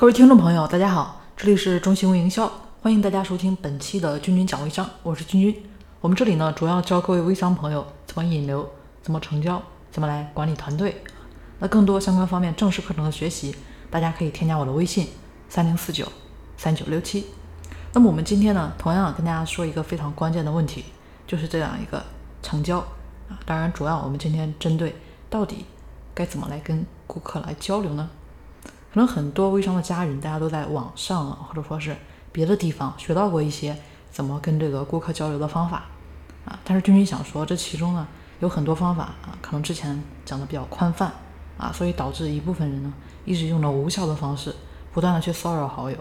各位听众朋友，大家好，这里是中信微营销，欢迎大家收听本期的君君讲微商，我是君君。我们这里呢，主要教各位微商朋友怎么引流、怎么成交、怎么来管理团队。那更多相关方面正式课程的学习，大家可以添加我的微信三零四九三九六七。那么我们今天呢，同样跟大家说一个非常关键的问题，就是这样一个成交啊。当然，主要我们今天针对到底该怎么来跟顾客来交流呢？可能很多微商的家人，大家都在网上啊，或者说是别的地方学到过一些怎么跟这个顾客交流的方法啊。但是君君想说，这其中呢有很多方法啊，可能之前讲的比较宽泛啊，所以导致一部分人呢一直用了无效的方式，不断的去骚扰好友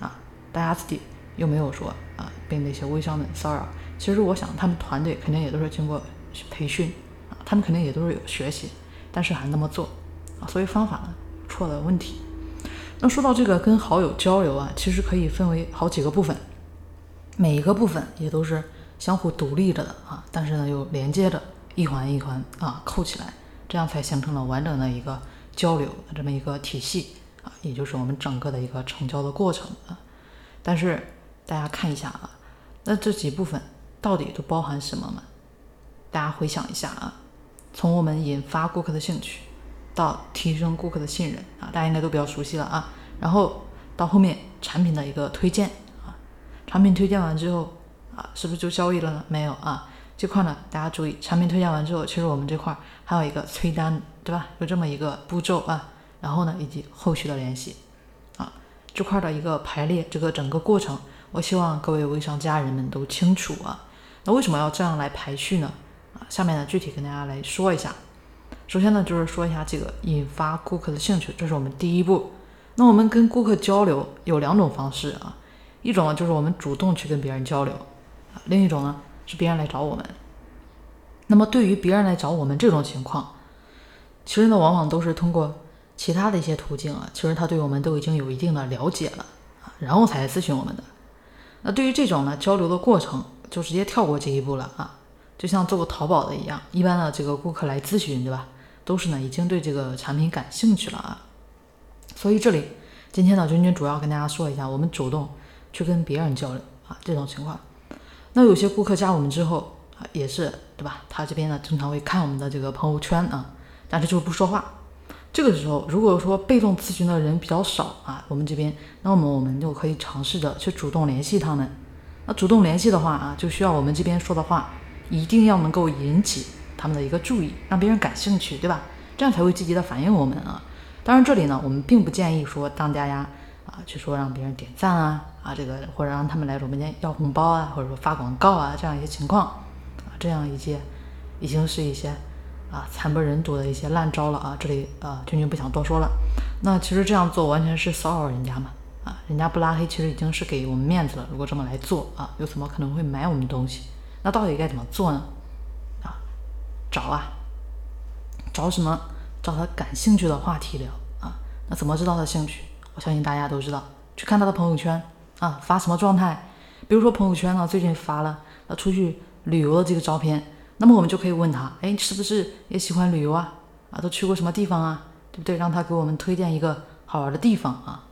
啊。大家自己又没有说啊被那些微商们骚扰，其实我想他们团队肯定也都是经过培训啊，他们肯定也都是有学习，但是还那么做啊，所以方法呢？错的问题。那说到这个跟好友交流啊，其实可以分为好几个部分，每一个部分也都是相互独立着的啊，但是呢又连接着一环一环啊扣起来，这样才形成了完整的一个交流的这么一个体系啊，也就是我们整个的一个成交的过程啊。但是大家看一下啊，那这几部分到底都包含什么吗？大家回想一下啊，从我们引发顾客的兴趣。到提升顾客的信任啊，大家应该都比较熟悉了啊。然后到后面产品的一个推荐啊，产品推荐完之后啊，是不是就交易了呢？没有啊，这块呢大家注意，产品推荐完之后，其实我们这块还有一个催单，对吧？有这么一个步骤啊。然后呢，以及后续的联系啊，这块的一个排列，这个整个过程，我希望各位微商家人们都清楚啊。那为什么要这样来排序呢？啊，下面呢具体跟大家来说一下。首先呢，就是说一下这个引发顾客的兴趣，这是我们第一步。那我们跟顾客交流有两种方式啊，一种呢就是我们主动去跟别人交流啊，另一种呢是别人来找我们。那么对于别人来找我们这种情况，其实呢往往都是通过其他的一些途径啊，其实他对我们都已经有一定的了解了啊，然后才咨询我们的。那对于这种呢交流的过程，就直接跳过这一步了啊，就像做过淘宝的一样，一般的这个顾客来咨询，对吧？都是呢，已经对这个产品感兴趣了啊，所以这里今天呢，君君主要跟大家说一下，我们主动去跟别人交流啊，这种情况。那有些顾客加我们之后啊，也是对吧？他这边呢，经常会看我们的这个朋友圈啊，但是就是不说话。这个时候，如果说被动咨询的人比较少啊，我们这边，那么我们就可以尝试着去主动联系他们。那主动联系的话啊，就需要我们这边说的话一定要能够引起。他们的一个注意，让别人感兴趣，对吧？这样才会积极的反映我们啊。当然，这里呢，我们并不建议说当家呀啊，去说让别人点赞啊啊，这个或者让他们来直播间要红包啊，或者说发广告啊这样一些情况啊，这样一些已经是一些啊惨不忍睹的一些烂招了啊。这里啊，君君不想多说了。那其实这样做完全是骚扰人家嘛啊，人家不拉黑其实已经是给我们面子了。如果这么来做啊，有什么可能会买我们东西？那到底该怎么做呢？找啊，找什么？找他感兴趣的话题聊啊。那怎么知道他兴趣？我相信大家都知道，去看他的朋友圈啊，发什么状态？比如说朋友圈呢，最近发了他出去旅游的这个照片，那么我们就可以问他，哎，是不是也喜欢旅游啊？啊，都去过什么地方啊？对不对？让他给我们推荐一个好玩的地方啊。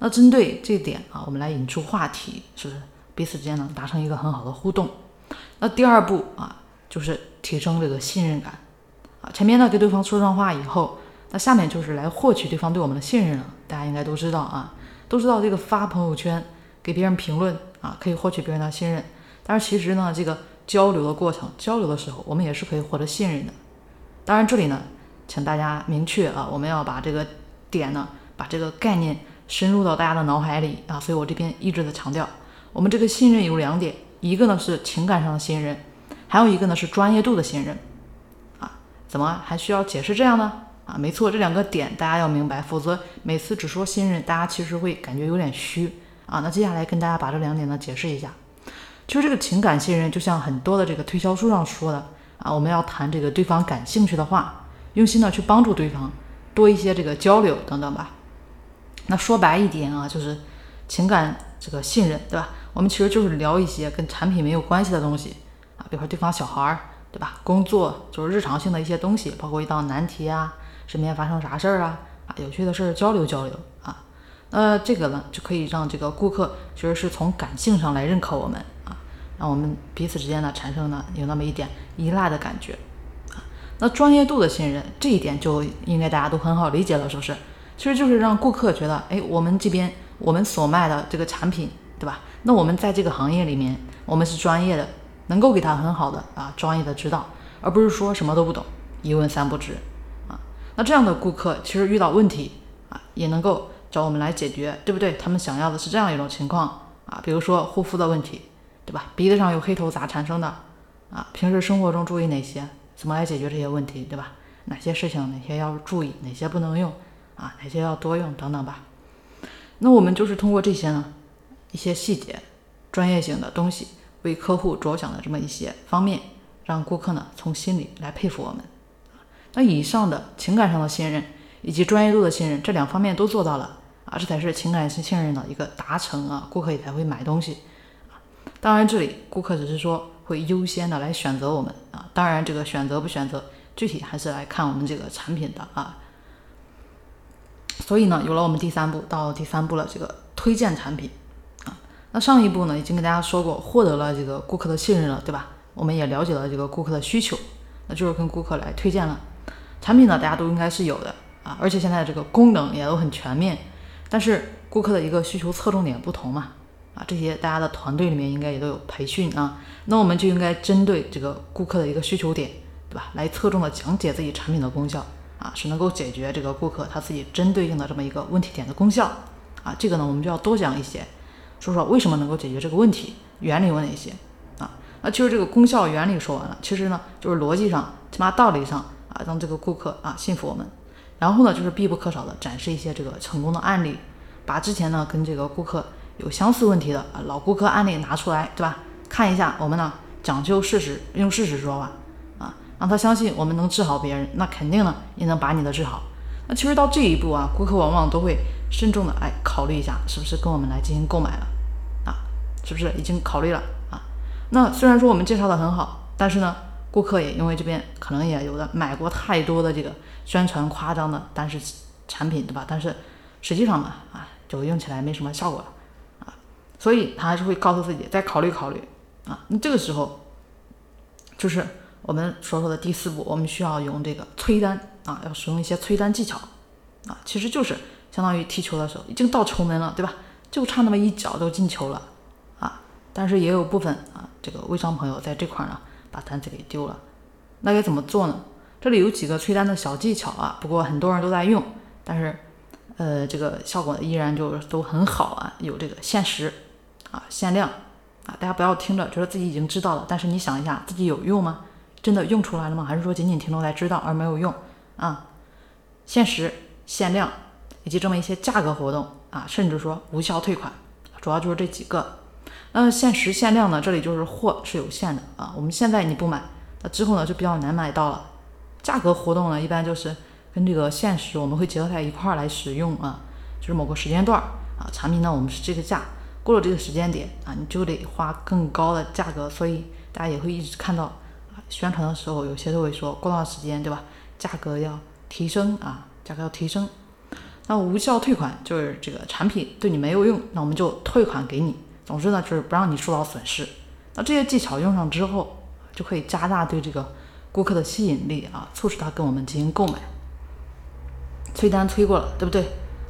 那针对这点啊，我们来引出话题，是不是彼此之间呢达成一个很好的互动？那第二步啊。就是提升这个信任感啊！前面呢给对方说上话以后，那下面就是来获取对方对我们的信任了。大家应该都知道啊，都知道这个发朋友圈给别人评论啊，可以获取别人的信任。但是其实呢，这个交流的过程，交流的时候，我们也是可以获得信任的。当然这里呢，请大家明确啊，我们要把这个点呢，把这个概念深入到大家的脑海里啊。所以我这边一直在强调，我们这个信任有两点，一个呢是情感上的信任。还有一个呢是专业度的信任，啊，怎么还需要解释这样呢？啊，没错，这两个点大家要明白，否则每次只说信任，大家其实会感觉有点虚啊。那接下来跟大家把这两点呢解释一下。其实这个情感信任，就像很多的这个推销书上说的啊，我们要谈这个对方感兴趣的话，用心的去帮助对方，多一些这个交流等等吧。那说白一点啊，就是情感这个信任，对吧？我们其实就是聊一些跟产品没有关系的东西。比如说对方小孩儿，对吧？工作就是日常性的一些东西，包括遇到难题啊，身边发生啥事儿啊，啊，有趣的事儿交流交流啊。那这个呢，就可以让这个顾客其实是从感性上来认可我们啊，让我们彼此之间呢产生呢有那么一点依赖的感觉啊。那专业度的信任这一点就应该大家都很好理解了，是不是？其实就是让顾客觉得，哎，我们这边我们所卖的这个产品，对吧？那我们在这个行业里面，我们是专业的，能够给他很好的啊专业的指导，而不是说什么都不懂，一问三不知啊。那这样的顾客其实遇到问题啊，也能够找我们来解决，对不对？他们想要的是这样一种情况啊，比如说护肤的问题，对吧？鼻子上有黑头咋产生的啊？平时生活中注意哪些？怎么来解决这些问题，对吧？哪些事情哪些要注意，哪些不能用？啊，哪些要多用等等吧。那我们就是通过这些呢，一些细节、专业性的东西，为客户着想的这么一些方面，让顾客呢从心里来佩服我们。那以上的情感上的信任以及专业度的信任，这两方面都做到了啊，这才是情感性信任的一个达成啊，顾客也才会买东西。当然，这里顾客只是说会优先的来选择我们啊，当然这个选择不选择，具体还是来看我们这个产品的啊。所以呢，有了我们第三步，到第三步了，这个推荐产品。那上一步呢，已经跟大家说过，获得了这个顾客的信任了，对吧？我们也了解了这个顾客的需求，那就是跟顾客来推荐了产品呢，大家都应该是有的啊，而且现在这个功能也都很全面。但是顾客的一个需求侧重点不同嘛，啊，这些大家的团队里面应该也都有培训啊。那我们就应该针对这个顾客的一个需求点，对吧？来侧重的讲解自己产品的功效。啊，是能够解决这个顾客他自己针对性的这么一个问题点的功效啊，这个呢我们就要多讲一些，说说为什么能够解决这个问题，原理有哪些啊？那其实这个功效原理说完了，其实呢就是逻辑上起码道理上啊，让这个顾客啊信服我们。然后呢就是必不可少的展示一些这个成功的案例，把之前呢跟这个顾客有相似问题的啊老顾客案例拿出来，对吧？看一下我们呢讲究事实，用事实说话啊。让他相信我们能治好别人，那肯定呢也能把你的治好。那其实到这一步啊，顾客往往都会慎重的哎考虑一下，是不是跟我们来进行购买了？是不是已经考虑了啊？那虽然说我们介绍的很好，但是呢，顾客也因为这边可能也有的买过太多的这个宣传夸张的，但是产品对吧？但是实际上嘛啊，就用起来没什么效果了啊，所以他还是会告诉自己再考虑考虑啊。那这个时候就是。我们所说的第四步，我们需要用这个催单啊，要使用一些催单技巧啊，其实就是相当于踢球的时候已经到球门了，对吧？就差那么一脚就进球了。但是也有部分啊，这个微商朋友在这块呢把单子给丢了，那该怎么做呢？这里有几个催单的小技巧啊，不过很多人都在用，但是呃，这个效果依然就都很好啊，有这个限时啊、限量啊，大家不要听着觉得自己已经知道了，但是你想一下，自己有用吗？真的用出来了吗？还是说仅仅停留在知道而没有用啊？限时、限量以及这么一些价格活动啊，甚至说无效退款，主要就是这几个。那限时限量呢？这里就是货是有限的啊。我们现在你不买，那之后呢就比较难买到了。价格活动呢，一般就是跟这个限时我们会结合在一块儿来使用啊，就是某个时间段啊，产品呢我们是这个价，过了这个时间点啊，你就得花更高的价格，所以大家也会一直看到。宣传的时候，有些都会说过段时间，对吧？价格要提升啊，价格要提升。那无效退款就是这个产品对你没有用，那我们就退款给你。总之呢，就是不让你受到损失。那这些技巧用上之后，就可以加大对这个顾客的吸引力啊，促使他跟我们进行购买。催单催过了，对不对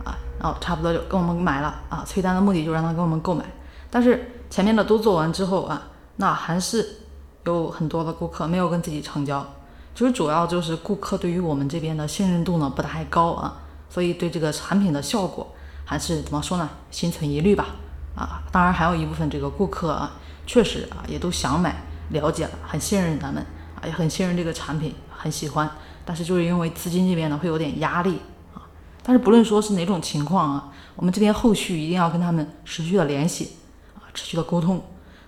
啊？然后差不多就跟我们买了啊。催单的目的就让他跟我们购买，但是前面的都做完之后啊，那还是。有很多的顾客没有跟自己成交，其实主要就是顾客对于我们这边的信任度呢不太高啊，所以对这个产品的效果还是怎么说呢，心存疑虑吧啊。当然还有一部分这个顾客啊，确实啊也都想买，了解了，很信任咱们啊，也很信任这个产品，很喜欢，但是就是因为资金这边呢会有点压力啊。但是不论说是哪种情况啊，我们这边后续一定要跟他们持续的联系啊，持续的沟通。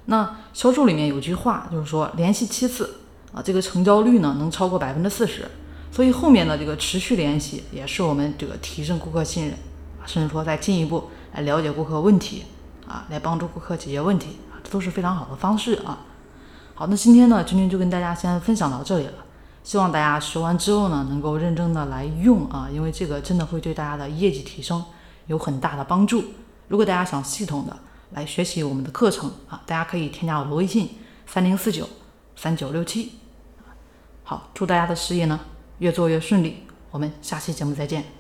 那销售里面有句话，就是说联系七次啊，这个成交率呢能超过百分之四十。所以后面的这个持续联系也是我们这个提升顾客信任啊，甚至说再进一步来了解顾客问题啊来帮助顾客解决问题啊这都是非常好的方式啊。好那今天呢君君就跟大家先分享到这里了希望大家学完之后呢能够认真的来用啊因为这个真的会对大家的业绩提升有很大的帮助。如果大家想系统的来学习我们的课程啊大家可以添加我的微信三零四九三九六七。好祝大家的事业呢越做越顺利我们下期节目再见。